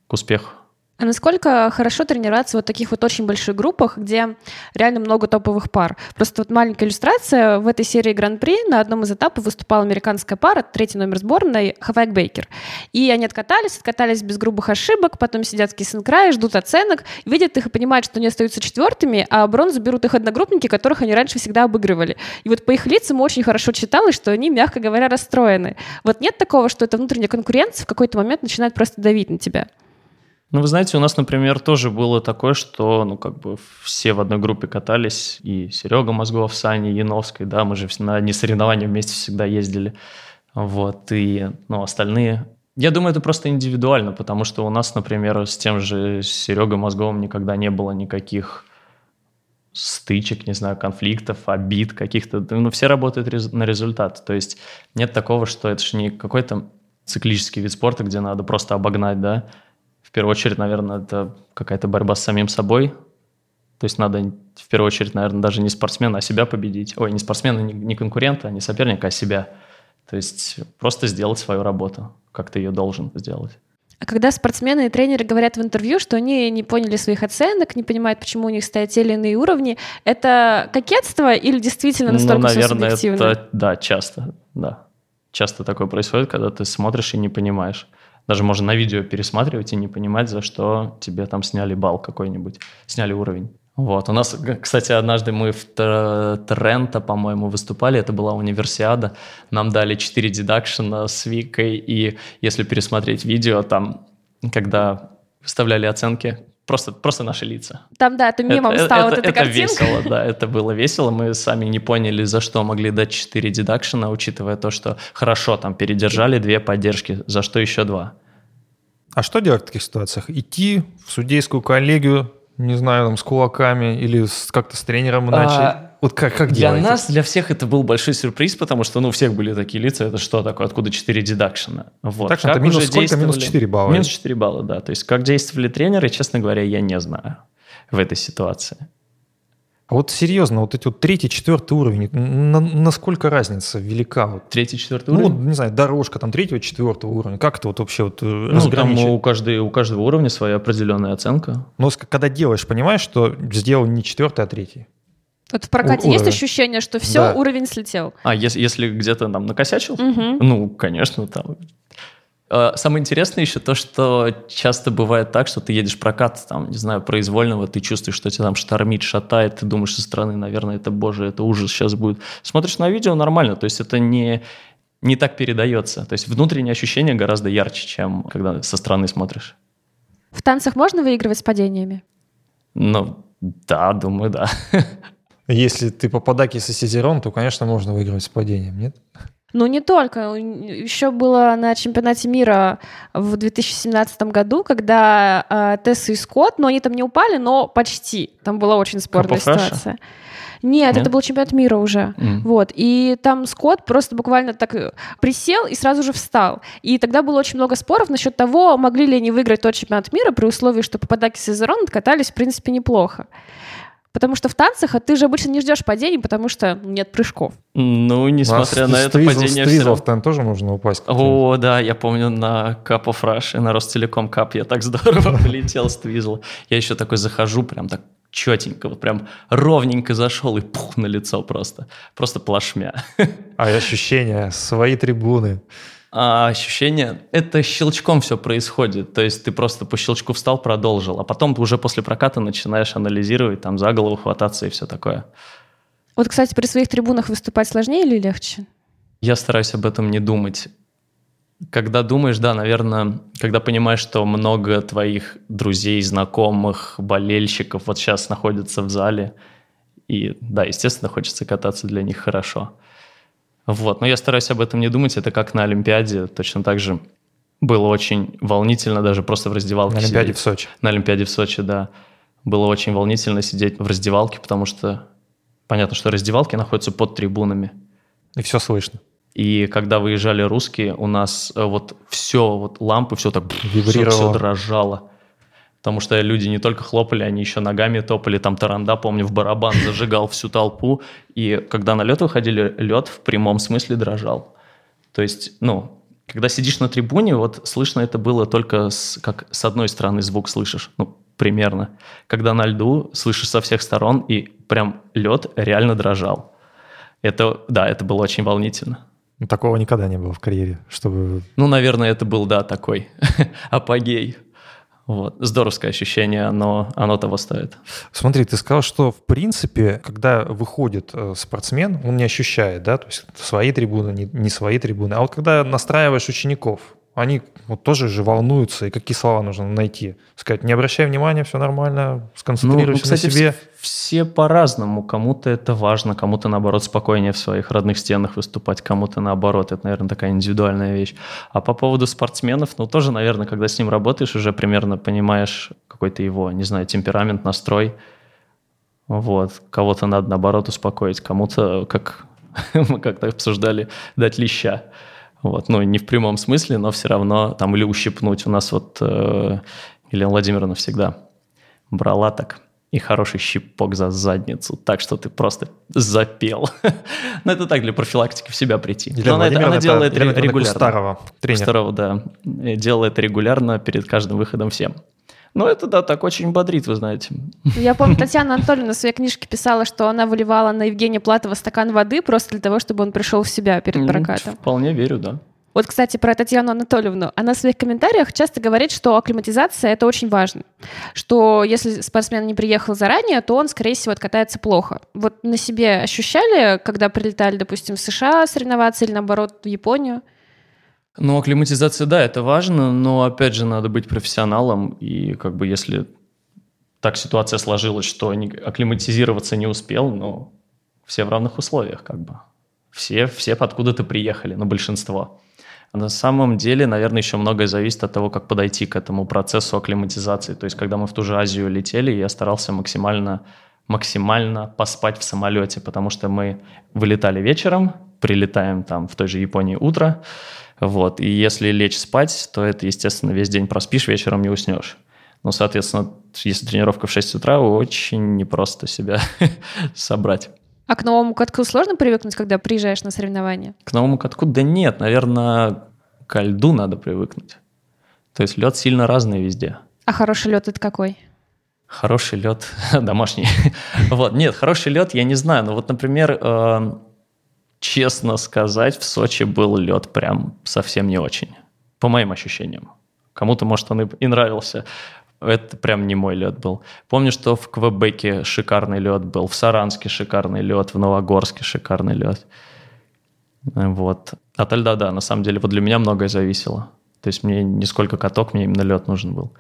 к успеху. А насколько хорошо тренироваться в вот таких вот очень больших группах, где реально много топовых пар? Просто вот маленькая иллюстрация. В этой серии Гран-при на одном из этапов выступала американская пара, третий номер сборной, Хавайк Бейкер. И они откатались, откатались без грубых ошибок, потом сидят в кисенкрае, ждут оценок, видят их и понимают, что они остаются четвертыми, а бронзу берут их одногруппники, которых они раньше всегда обыгрывали. И вот по их лицам очень хорошо читалось, что они, мягко говоря, расстроены. Вот нет такого, что эта внутренняя конкуренция в какой-то момент начинает просто давить на тебя? Ну, вы знаете, у нас, например, тоже было такое, что, ну, как бы все в одной группе катались, и Серега Мозгов, Саня Яновской, да, мы же на одни соревнования вместе всегда ездили, вот, и, ну, остальные... Я думаю, это просто индивидуально, потому что у нас, например, с тем же Серегой Мозговым никогда не было никаких стычек, не знаю, конфликтов, обид каких-то. Ну, все работают на результат. То есть нет такого, что это же не какой-то циклический вид спорта, где надо просто обогнать, да, первую очередь, наверное, это какая-то борьба с самим собой. То есть надо в первую очередь, наверное, даже не спортсмена, а себя победить. Ой, не спортсмена, не конкурента, не соперника, а себя. То есть просто сделать свою работу, как ты ее должен сделать. когда спортсмены и тренеры говорят в интервью, что они не поняли своих оценок, не понимают, почему у них стоят те или иные уровни, это кокетство или действительно Ну, настолько все наверное, субъективно? это, да, часто, да. Часто такое происходит, когда ты смотришь и не понимаешь. Даже можно на видео пересматривать и не понимать, за что тебе там сняли балл какой-нибудь, сняли уровень. Вот. У нас, кстати, однажды мы в Торренто, по-моему, выступали, это была универсиада. Нам дали 4 дедакшена с Викой, и если пересмотреть видео, там, когда выставляли оценки, просто, просто наши лица. Там, да, это мемом Это- стала это- вот эта это картинка. весело, да, это было весело. Мы сами не поняли, за что могли дать 4 дедакшена, учитывая то, что хорошо, там передержали две поддержки, за что еще два. А что делать в таких ситуациях? Идти в судейскую коллегию, не знаю, там, с кулаками или с- как-то с тренером иначе? А, вот как, как Для делаете? нас, для всех это был большой сюрприз, потому что, ну, у всех были такие лица, это что такое, откуда 4 дедакшена? Вот. Так, это минус сколько? Минус действовали- 4 балла. Минус 4 балла, да. То есть как действовали тренеры, честно говоря, я не знаю в этой ситуации. Вот серьезно, вот эти вот третий, четвертый уровень, на- насколько разница велика? Вот? Третий, четвертый Ну, уровень? вот, не знаю, дорожка там третьего, четвертого уровня. Как это вот вообще вот э, Ну, там у, каждой, у каждого уровня своя определенная оценка. Но с- когда делаешь, понимаешь, что сделал не четвертый, а третий. Вот в прокате У- есть уровень. ощущение, что все, Да. уровень слетел? А если, если где-то там накосячил? Мгм. Ну, конечно, там. А, Самое интересное еще то, что часто бывает так, что ты едешь в прокат, там, не знаю, произвольного, ты чувствуешь, что тебя там штормит, шатает, ты думаешь со стороны, наверное, это, боже, это ужас сейчас будет. Смотришь на видео, нормально, то есть это не, не так передается. То есть внутреннее ощущение гораздо ярче, чем когда со стороны смотришь. В танцах можно выигрывать с падениями? Ну, да, думаю, да. Если ты попадаки со Сизерон, то, конечно, можно выигрывать с падением, нет? Ну, не только. Еще было на чемпионате мира в 2017 году, когда э, Тесса и Скотт, но они там не упали, но почти. Там была очень спорная Russia? ситуация. Нет, Нет? это был чемпионат мира уже. М. Вот. И там Скотт просто буквально так э, присел и сразу же встал. И тогда было очень много споров насчет того, могли ли они выиграть тот чемпионат мира при условии, что попадаки с Изерон откатались, в принципе, неплохо. Потому что в танцах а ты же обычно не ждешь падений, потому что нет прыжков. Ну, несмотря А на с- это, падение Твизл- все с Твизлов там тоже можно упасть. О, да, я помню на Cup of Rush, на Ростелеком Кап я так здорово полетел с Твизла. Я еще такой захожу, прям так четенько, вот прям ровненько зашел и пух на лицо просто. Просто плашмя. А ощущения, свои трибуны. А ощущение, это щелчком все происходит. То есть ты просто по щелчку встал, продолжил, а потом ты уже после проката начинаешь анализировать, там за голову хвататься и все такое. Вот, кстати, при своих трибунах выступать сложнее или легче? Я стараюсь об этом не думать. Когда думаешь, да, наверное, когда понимаешь, что много твоих друзей, знакомых, болельщиков вот сейчас находятся в зале, и да, естественно, хочется кататься для них хорошо. Вот, но я стараюсь об этом не думать, это как на Олимпиаде, точно так же было очень волнительно даже просто в раздевалке На Олимпиаде сидеть. в Сочи. На Олимпиаде в Сочи, да. Было очень волнительно сидеть в раздевалке, потому что понятно, что раздевалки находятся под трибунами. И все слышно. И когда выезжали русские, у нас э, вот все, вот лампы, все так Вибрировало. все, дрожало. Потому что люди не только хлопали, они еще ногами топали. Там Таранда, помню, в барабан зажигал всю толпу. И когда на лед выходили, лед в прямом смысле дрожал. То есть, ну, когда сидишь на трибуне, вот слышно это было только с, как с одной стороны звук слышишь, ну, примерно. Когда на льду слышишь со всех сторон, и прям лед реально дрожал. Это, да, это было очень волнительно. Такого никогда не было в карьере, чтобы... Ну, наверное, это был, да, такой апогей. Вот. Здоровское ощущение, но оно того стоит. Смотри, ты сказал, что в принципе, когда выходит э, спортсмен, он не ощущает, да, то есть свои трибуны, не, не свои трибуны. А вот когда настраиваешь учеников, они вот тоже же волнуются, и какие слова нужно найти? Сказать, не обращай внимания, все нормально, сконцентрируйся на себе. вс- все по-разному. Кому-то это важно, кому-то, наоборот, спокойнее в своих родных стенах выступать, кому-то, наоборот. Это, наверное, такая индивидуальная вещь. А по поводу спортсменов, ну, тоже, наверное, когда с ним работаешь, уже примерно понимаешь какой-то его, не знаю, темперамент, настрой. Вот. Кого-то надо, наоборот, успокоить, кому-то, как мы как-то обсуждали, дать леща. Вот, ну, не в прямом смысле, но все равно там или ущипнуть. У нас вот э, Елена Владимировна всегда брала так и хороший щипок за задницу, так что ты просто запел. Но это так, для профилактики в себя прийти. Елена Но она, она делает это регулярно. Кустарова, тренер. Кустарова, да. Делает регулярно перед каждым выходом всем. Ну, это, да, так очень бодрит, вы знаете. Я помню, Татьяна Анатольевна в своей книжке писала, что она выливала на Евгения Платова стакан воды просто для того, чтобы он пришел в себя перед прокатом. Вполне верю, да. Вот, кстати, про Татьяну Анатольевну. Она в своих комментариях часто говорит, что акклиматизация — это очень важно. Что если спортсмен не приехал заранее, то он, скорее всего, откатается плохо. Вот на себе ощущали, когда прилетали, допустим, в США соревноваться или, наоборот, в Японию? Ну, акклиматизация, да, это важно, но, опять же, надо быть профессионалом, и как бы если так ситуация сложилась, что акклиматизироваться не успел, ну, все в равных условиях, как бы. Все, все откуда-то приехали, ну, большинство. А на самом деле, наверное, еще многое зависит от того, как подойти к этому процессу акклиматизации. То есть, когда мы в ту же Азию летели, я старался максимально, максимально поспать в самолете, потому что мы вылетали вечером, прилетаем там в той же Японии утро, вот, и если лечь спать, то это, естественно, весь день проспишь, вечером не уснешь. Ну, соответственно, если тренировка в 6 утра, очень непросто себя собрать. А к новому катку сложно привыкнуть, когда приезжаешь на соревнования? К новому катку? Да нет, наверное, к льду надо привыкнуть. То есть лед сильно разный везде. А хороший лед это какой? Хороший лед домашний. вот, нет, хороший лед я не знаю. Но вот, например, э, честно сказать, в Сочи был лед прям совсем не очень. По моим ощущениям. Кому-то, может, он и нравился. Это прям не мой лед был. Помню, что в Квебеке шикарный лед был, в Саранске шикарный лед, в Новогорске шикарный лед. Вот. От льда, да, на самом деле, вот для меня многое зависело. То есть мне не сколько каток, мне именно лед нужен был.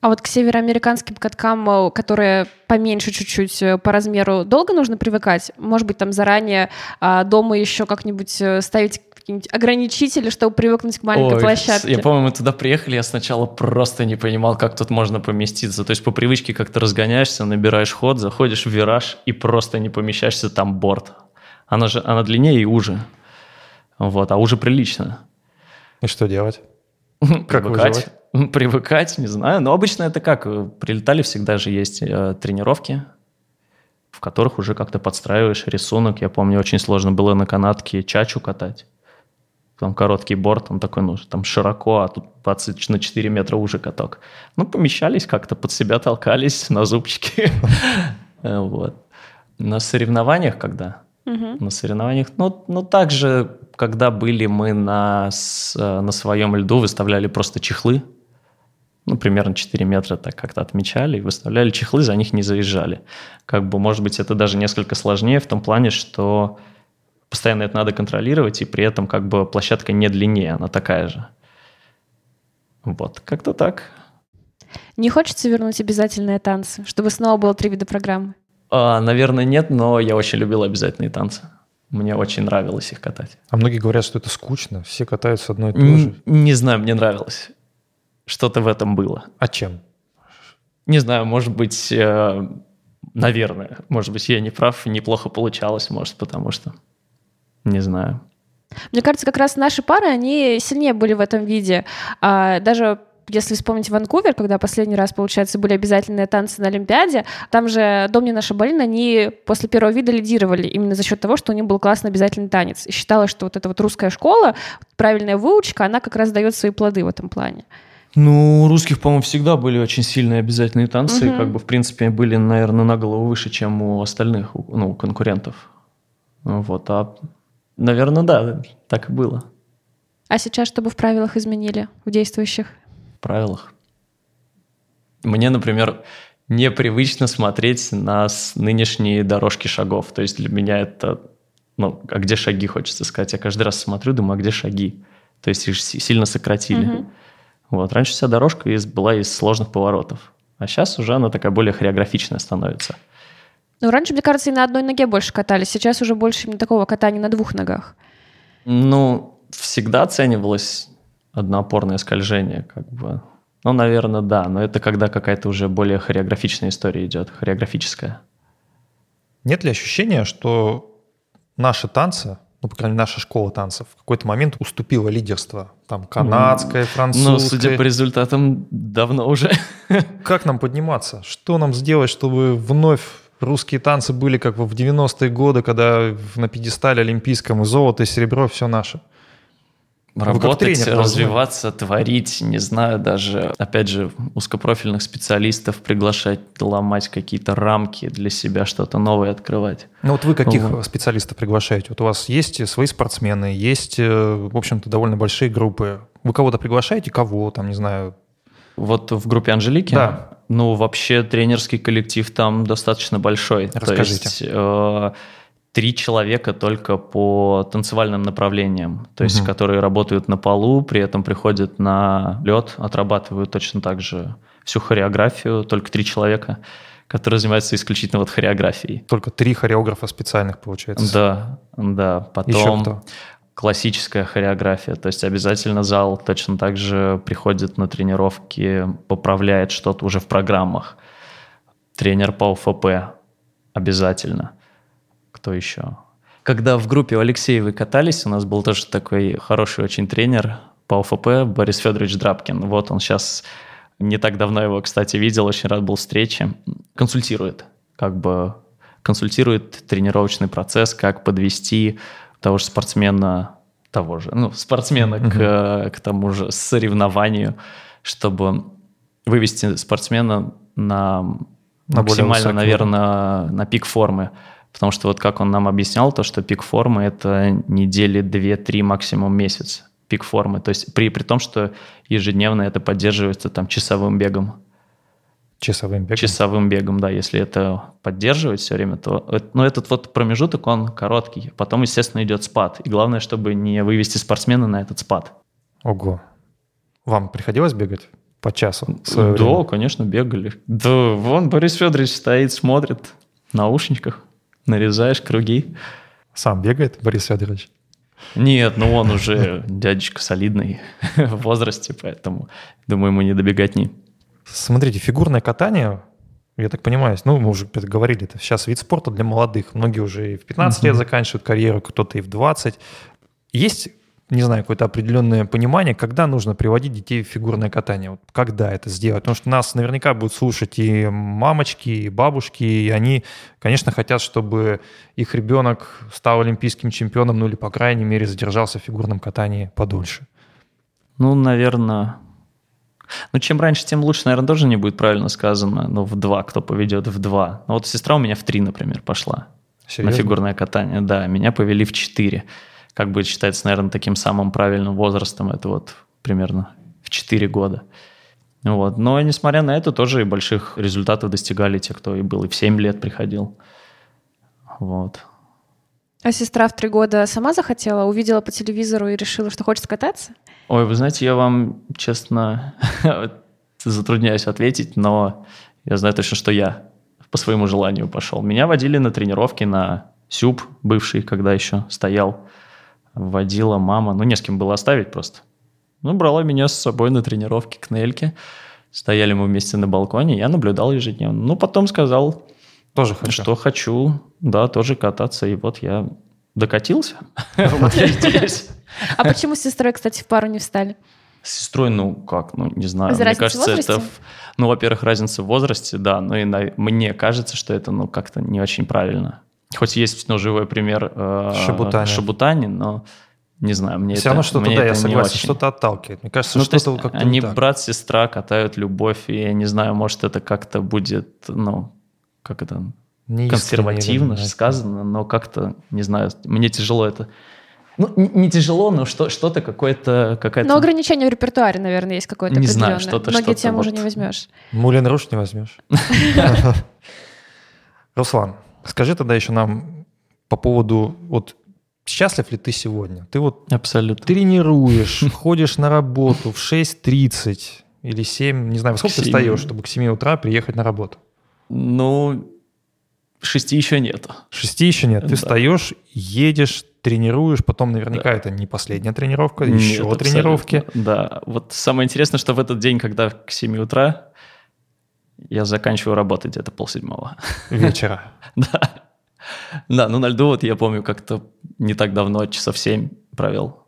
А вот к североамериканским каткам, э, которые поменьше чуть-чуть э, по размеру, долго нужно привыкать? Может быть, там заранее а, дома еще как-нибудь э, ставить какие-нибудь ограничители, чтобы привыкнуть к маленькой Ой, площадке? Я помню, мы туда приехали, я сначала просто не понимал, как тут можно поместиться. То есть по привычке как-то разгоняешься, набираешь ход, заходишь в вираж и просто не помещаешься, там борт. Она же она длиннее и уже. Вот, а уже прилично. И что делать? Как выживать? Привыкать, не знаю. Но обычно это как? Прилетали всегда же есть э, тренировки, в которых уже как-то подстраиваешь рисунок. Я помню, очень сложно было на канатке чачу катать. Там короткий борт, он такой, ну, там широко, а тут 20 на 4 метра уже каток. Ну, помещались как-то, под себя толкались на зубчики. Вот. На соревнованиях когда? На соревнованиях, ну, ну, также, когда были мы на, э, на своем льду, выставляли просто чехлы, ну, примерно 4 метра так как-то отмечали и выставляли чехлы, за них не заезжали. Как бы, может быть, это даже несколько сложнее в том плане, что постоянно это надо контролировать, и при этом как бы площадка не длиннее, она такая же. Вот, как-то так. Не хочется вернуть обязательные танцы, чтобы снова было три вида программы? А, наверное, нет, но я очень любил обязательные танцы. Мне очень нравилось их катать. А многие говорят, что это скучно, все катаются одно и то же. Не знаю, мне нравилось что-то в этом было. А чем? Не знаю, может быть, э, наверное, может быть, я не прав, неплохо получалось, может, потому что, не знаю. Мне кажется, как раз наши пары, они сильнее были в этом виде. А, даже если вспомнить Ванкувер, когда последний раз, получается, были обязательные танцы на Олимпиаде, там же Домнина Шабалин, они после первого вида лидировали именно за счет того, что у них был классный обязательный танец. И считалось, что вот эта вот русская школа, правильная выучка, она как раз дает свои плоды в этом плане. Ну, у русских, по-моему, всегда были очень сильные обязательные танцы, угу. как бы, в принципе, были, наверное, на голову выше, чем у остальных, ну, конкурентов. Вот, а, наверное, да, так и было. А сейчас что бы в правилах изменили, в действующих? В правилах? Мне, например, непривычно смотреть на нынешние дорожки шагов. То есть для меня это, ну, а где шаги, хочется сказать. Я каждый раз смотрю, думаю, а где шаги? То есть их сильно сократили. Угу. Вот. Раньше вся дорожка из, была из сложных поворотов, а сейчас уже она такая более хореографичная становится. Ну, раньше, мне кажется, и на одной ноге больше катались, сейчас уже больше именно такого катания на двух ногах. Ну, всегда оценивалось одноопорное скольжение, как бы. Ну, наверное, да, но это когда какая-то уже более хореографичная история идет, хореографическая. Нет ли ощущения, что наши танцы ну, по крайней мере, наша школа танцев, в какой-то момент уступила лидерство. Там канадская, французская. Ну, судя по результатам, давно уже. Как нам подниматься? Что нам сделать, чтобы вновь русские танцы были как в 90-е годы, когда на пьедестале олимпийском и золото, и серебро, все наше? Работать, тренер, развиваться, творить, не знаю, даже, опять же, узкопрофильных специалистов приглашать, ломать какие-то рамки для себя, что-то новое открывать. Ну вот вы каких вот. специалистов приглашаете? Вот у вас есть свои спортсмены, есть, э, в общем-то, довольно большие группы. Вы кого-то приглашаете? Кого? Там, не знаю, вот в группе Анжелики? Да. Ну, вообще тренерский коллектив там достаточно большой. Расскажите. То есть, э, три человека только по танцевальным направлениям, то есть угу. которые работают на полу, при этом приходят на лед, отрабатывают точно так же всю хореографию, только три человека, которые занимаются исключительно вот хореографией. Только три хореографа специальных, получается? Да, да. Потом Еще кто? классическая хореография, то есть обязательно зал точно так же приходит на тренировки, поправляет что-то уже в программах. Тренер по ОФП обязательно – кто еще? Когда в группе у Алексеевой катались, у нас был тоже такой хороший очень тренер по ОФП Борис Федорович Драбкин. Вот он сейчас, не так давно его, кстати, видел, очень рад был встрече. Консультирует, как бы консультирует тренировочный процесс, как подвести того же спортсмена, того же, ну, спортсмена mm-hmm. к, к тому же соревнованию, чтобы вывести спортсмена на, на максимально, наверное, на пик формы. Потому что вот как он нам объяснял, то, что пик формы – это недели 2-3, максимум месяц пик формы. То есть при, при том, что ежедневно это поддерживается там часовым бегом. Часовым бегом? Часовым бегом, да. Если это поддерживать все время, то... Но этот вот промежуток, он короткий. Потом, естественно, идет спад. И главное, чтобы не вывести спортсмена на этот спад. Ого. Вам приходилось бегать по часу? Да, время? конечно, бегали. Да, вон Борис Федорович стоит, смотрит в наушниках нарезаешь круги. Сам бегает Борис Федорович? Нет, ну он уже дядечка солидный в возрасте, поэтому, думаю, ему не добегать ни. Смотрите, фигурное катание, я так понимаю, ну, мы уже говорили, это сейчас вид спорта для молодых. Многие уже и в 15 лет заканчивают карьеру, кто-то и в 20. Есть не знаю, какое-то определенное понимание, когда нужно приводить детей в фигурное катание, вот когда это сделать. Потому что нас наверняка будут слушать и мамочки, и бабушки, и они, конечно, хотят, чтобы их ребенок стал олимпийским чемпионом, ну или, по крайней мере, задержался в фигурном катании подольше. Ну, наверное... Ну, чем раньше, тем лучше, наверное, тоже не будет правильно сказано. Но в два, кто поведет в два. Ну, вот сестра у меня в три, например, пошла. Серьезно? На фигурное катание, да. Меня повели в четыре как бы считается, наверное, таким самым правильным возрастом, это вот примерно в 4 года. Вот. Но, несмотря на это, тоже и больших результатов достигали те, кто и был и в 7 лет приходил. Вот. А сестра в три года сама захотела, увидела по телевизору и решила, что хочет кататься? Ой, вы знаете, я вам, честно, затрудняюсь ответить, но я знаю точно, что я по своему желанию пошел. Меня водили на тренировки на СЮП, бывший, когда еще стоял водила мама, ну не с кем было оставить просто. Ну, брала меня с собой на тренировки к Нельке. Стояли мы вместе на балконе, я наблюдал ежедневно. Ну, потом сказал, тоже хочу. что хочу, да, тоже кататься. И вот я докатился. Вот я здесь. А почему с сестрой, кстати, в пару не встали? С сестрой, ну как, ну не знаю. Мне кажется, это, ну, во-первых, разница в возрасте, да, но и мне кажется, что это, ну, как-то не очень правильно. Хоть есть ну, живой пример э, Шабутани. Шабутани, но не знаю, мне Все это, равно что-то, да, я согласен, что-то отталкивает. Мне кажется, ну, что-то как-то Они брат-сестра катают любовь, и я не знаю, может, это как-то будет, ну, как это, не консервативно не сказано, но как-то, не знаю, мне тяжело это... Ну, не тяжело, но что, что-то какое-то... Какая-то... Но ограничение в репертуаре, наверное, есть какое-то Не знаю, что-то... Многие что-то темы вот... уже не возьмешь. Мулен Руш не возьмешь. Руслан, Скажи тогда еще нам по поводу, вот счастлив ли ты сегодня? Ты вот Абсолютно. тренируешь, ходишь на работу в 6.30 или 7, не знаю, во сколько 7. ты встаешь, чтобы к 7 утра приехать на работу? Ну, шести еще нет. Шести еще нет. Ты да. встаешь, едешь, тренируешь, потом наверняка да. это не последняя тренировка, нет, еще абсолютно. тренировки. Да, вот самое интересное, что в этот день, когда к 7 утра я заканчиваю работать где-то полседьмого. Вечера. Да. Да, ну на льду вот я помню, как-то не так давно, часов 7 провел.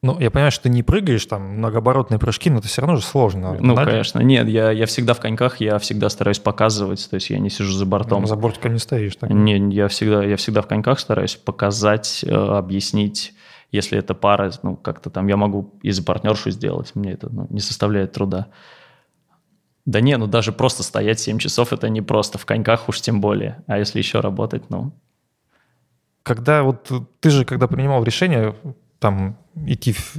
Ну, я понимаю, что ты не прыгаешь, там, многооборотные прыжки, но это все равно же сложно. Ну, Надо? конечно. Нет, я, я всегда в коньках, я всегда стараюсь показывать, то есть я не сижу за бортом. Ну, за бортиком не стоишь. Так. Не, я всегда, я всегда в коньках стараюсь показать, э, объяснить, если это пара, ну, как-то там я могу и за партнершу сделать, мне это ну, не составляет труда. Да не, ну даже просто стоять 7 часов, это не просто, в коньках уж тем более. А если еще работать, ну... Когда вот ты же, когда принимал решение, там идти в,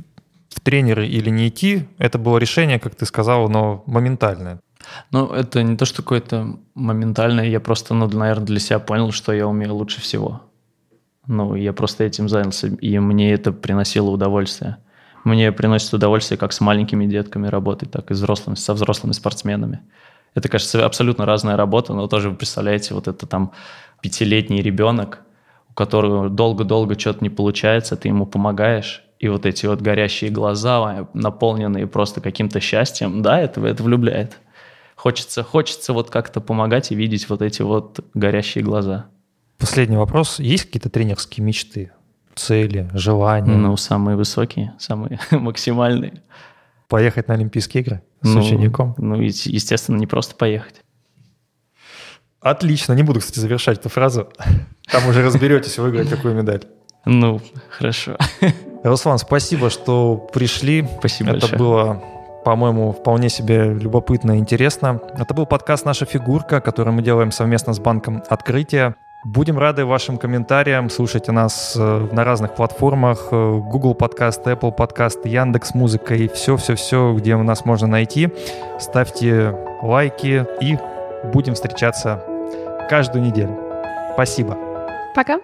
в тренеры или не идти, это было решение, как ты сказал, но моментальное. Ну, это не то, что какое-то моментальное, я просто, ну, наверное, для себя понял, что я умею лучше всего. Ну, я просто этим занялся, и мне это приносило удовольствие. Мне приносит удовольствие как с маленькими детками работать, так и взрослыми, со взрослыми спортсменами. Это, кажется, абсолютно разная работа, но тоже вы представляете, вот это там пятилетний ребенок, у которого долго-долго что-то не получается, ты ему помогаешь, и вот эти вот горящие глаза, наполненные просто каким-то счастьем, да, это, это влюбляет. Хочется, хочется вот как-то помогать и видеть вот эти вот горящие глаза. Последний вопрос. Есть какие-то тренерские мечты, цели, желания? Ну, самые высокие, самые максимальные. Поехать на Олимпийские игры с ну, учеником? Ну, естественно, не просто поехать. Отлично. Не буду, кстати, завершать эту фразу. Там уже разберетесь, выиграть какую медаль. Ну, хорошо. Руслан, спасибо, что пришли. Спасибо Это большое. было по-моему, вполне себе любопытно и интересно. Это был подкаст «Наша фигурка», который мы делаем совместно с банком «Открытие». Будем рады вашим комментариям. Слушайте нас э, на разных платформах. Э, Google подкаст, Apple подкаст, Яндекс Музыка и все-все-все, где нас можно найти. Ставьте лайки и будем встречаться каждую неделю. Спасибо. Пока.